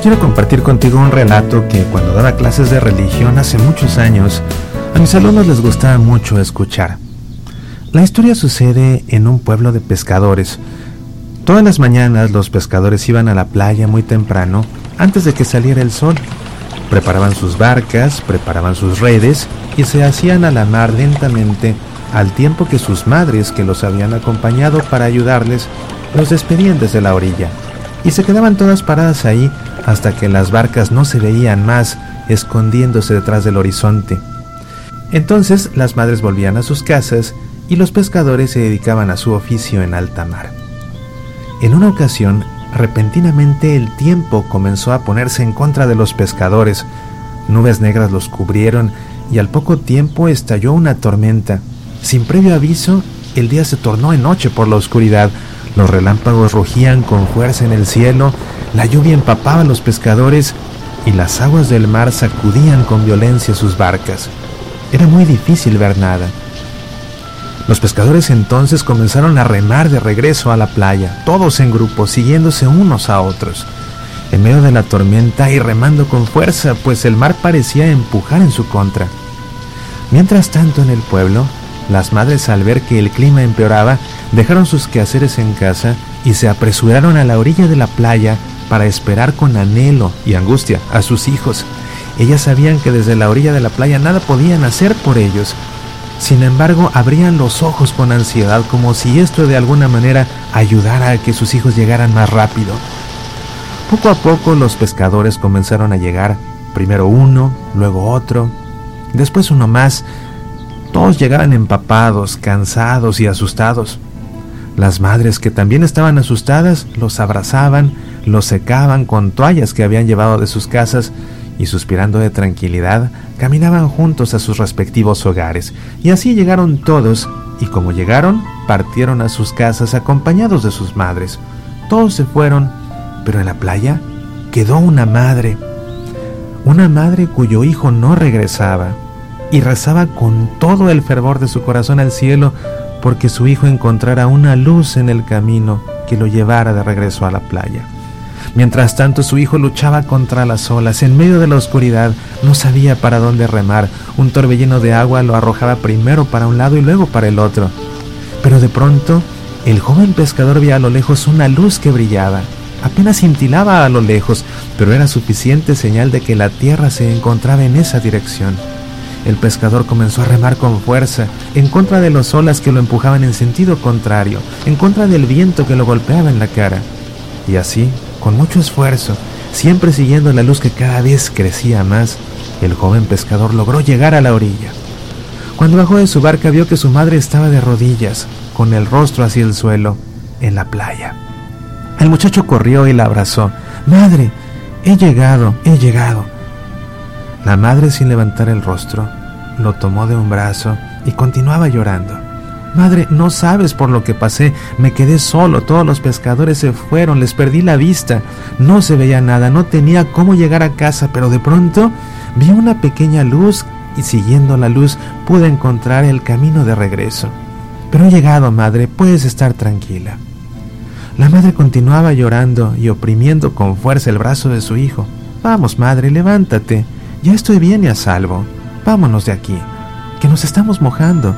quiero compartir contigo un relato que cuando daba clases de religión hace muchos años, a mis alumnos les gustaba mucho escuchar. La historia sucede en un pueblo de pescadores. Todas las mañanas los pescadores iban a la playa muy temprano, antes de que saliera el sol. Preparaban sus barcas, preparaban sus redes y se hacían a la mar lentamente al tiempo que sus madres que los habían acompañado para ayudarles los despedían desde la orilla y se quedaban todas paradas ahí hasta que las barcas no se veían más, escondiéndose detrás del horizonte. Entonces las madres volvían a sus casas y los pescadores se dedicaban a su oficio en alta mar. En una ocasión, repentinamente el tiempo comenzó a ponerse en contra de los pescadores. Nubes negras los cubrieron y al poco tiempo estalló una tormenta. Sin previo aviso, el día se tornó en noche por la oscuridad, los relámpagos rugían con fuerza en el cielo, la lluvia empapaba a los pescadores y las aguas del mar sacudían con violencia sus barcas. Era muy difícil ver nada. Los pescadores entonces comenzaron a remar de regreso a la playa, todos en grupo, siguiéndose unos a otros, en medio de la tormenta y remando con fuerza, pues el mar parecía empujar en su contra. Mientras tanto en el pueblo, las madres al ver que el clima empeoraba dejaron sus quehaceres en casa y se apresuraron a la orilla de la playa para esperar con anhelo y angustia a sus hijos. Ellas sabían que desde la orilla de la playa nada podían hacer por ellos. Sin embargo, abrían los ojos con ansiedad como si esto de alguna manera ayudara a que sus hijos llegaran más rápido. Poco a poco los pescadores comenzaron a llegar, primero uno, luego otro, después uno más, todos llegaban empapados, cansados y asustados. Las madres, que también estaban asustadas, los abrazaban, los secaban con toallas que habían llevado de sus casas y suspirando de tranquilidad, caminaban juntos a sus respectivos hogares. Y así llegaron todos, y como llegaron, partieron a sus casas acompañados de sus madres. Todos se fueron, pero en la playa quedó una madre, una madre cuyo hijo no regresaba y rezaba con todo el fervor de su corazón al cielo porque su hijo encontrara una luz en el camino que lo llevara de regreso a la playa. Mientras tanto su hijo luchaba contra las olas, en medio de la oscuridad, no sabía para dónde remar, un torbellino de agua lo arrojaba primero para un lado y luego para el otro. Pero de pronto, el joven pescador vio a lo lejos una luz que brillaba. Apenas cintilaba a lo lejos, pero era suficiente señal de que la tierra se encontraba en esa dirección. El pescador comenzó a remar con fuerza, en contra de las olas que lo empujaban en sentido contrario, en contra del viento que lo golpeaba en la cara. Y así, con mucho esfuerzo, siempre siguiendo la luz que cada vez crecía más, el joven pescador logró llegar a la orilla. Cuando bajó de su barca vio que su madre estaba de rodillas, con el rostro hacia el suelo, en la playa. El muchacho corrió y la abrazó. Madre, he llegado, he llegado. La madre, sin levantar el rostro, lo tomó de un brazo y continuaba llorando. Madre, no sabes por lo que pasé. Me quedé solo, todos los pescadores se fueron, les perdí la vista. No se veía nada, no tenía cómo llegar a casa, pero de pronto vi una pequeña luz y siguiendo la luz pude encontrar el camino de regreso. Pero he llegado, madre, puedes estar tranquila. La madre continuaba llorando y oprimiendo con fuerza el brazo de su hijo. Vamos, madre, levántate. Ya estoy bien y a salvo. Vámonos de aquí, que nos estamos mojando.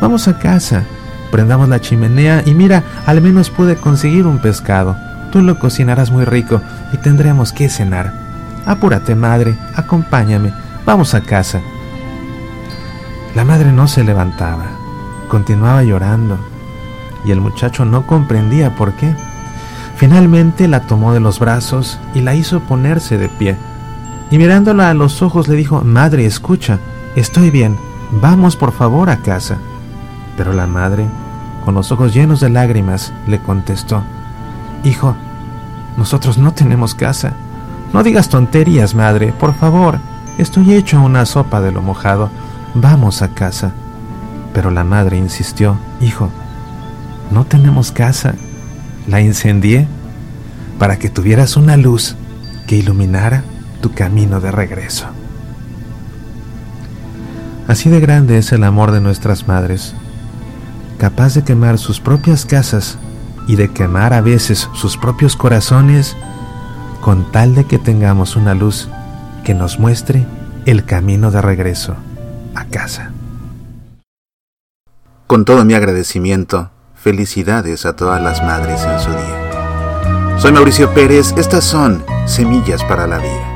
Vamos a casa. Prendamos la chimenea y mira, al menos pude conseguir un pescado. Tú lo cocinarás muy rico y tendremos que cenar. Apúrate, madre, acompáñame. Vamos a casa. La madre no se levantaba. Continuaba llorando. Y el muchacho no comprendía por qué. Finalmente la tomó de los brazos y la hizo ponerse de pie y mirándola a los ojos le dijo, Madre, escucha, estoy bien, vamos por favor a casa. Pero la madre, con los ojos llenos de lágrimas, le contestó, Hijo, nosotros no tenemos casa. No digas tonterías, madre, por favor, estoy hecho una sopa de lo mojado, vamos a casa. Pero la madre insistió, Hijo, no tenemos casa. La incendié para que tuvieras una luz que iluminara tu camino de regreso. Así de grande es el amor de nuestras madres, capaz de quemar sus propias casas y de quemar a veces sus propios corazones con tal de que tengamos una luz que nos muestre el camino de regreso a casa. Con todo mi agradecimiento, felicidades a todas las madres en su día. Soy Mauricio Pérez, estas son Semillas para la Vida.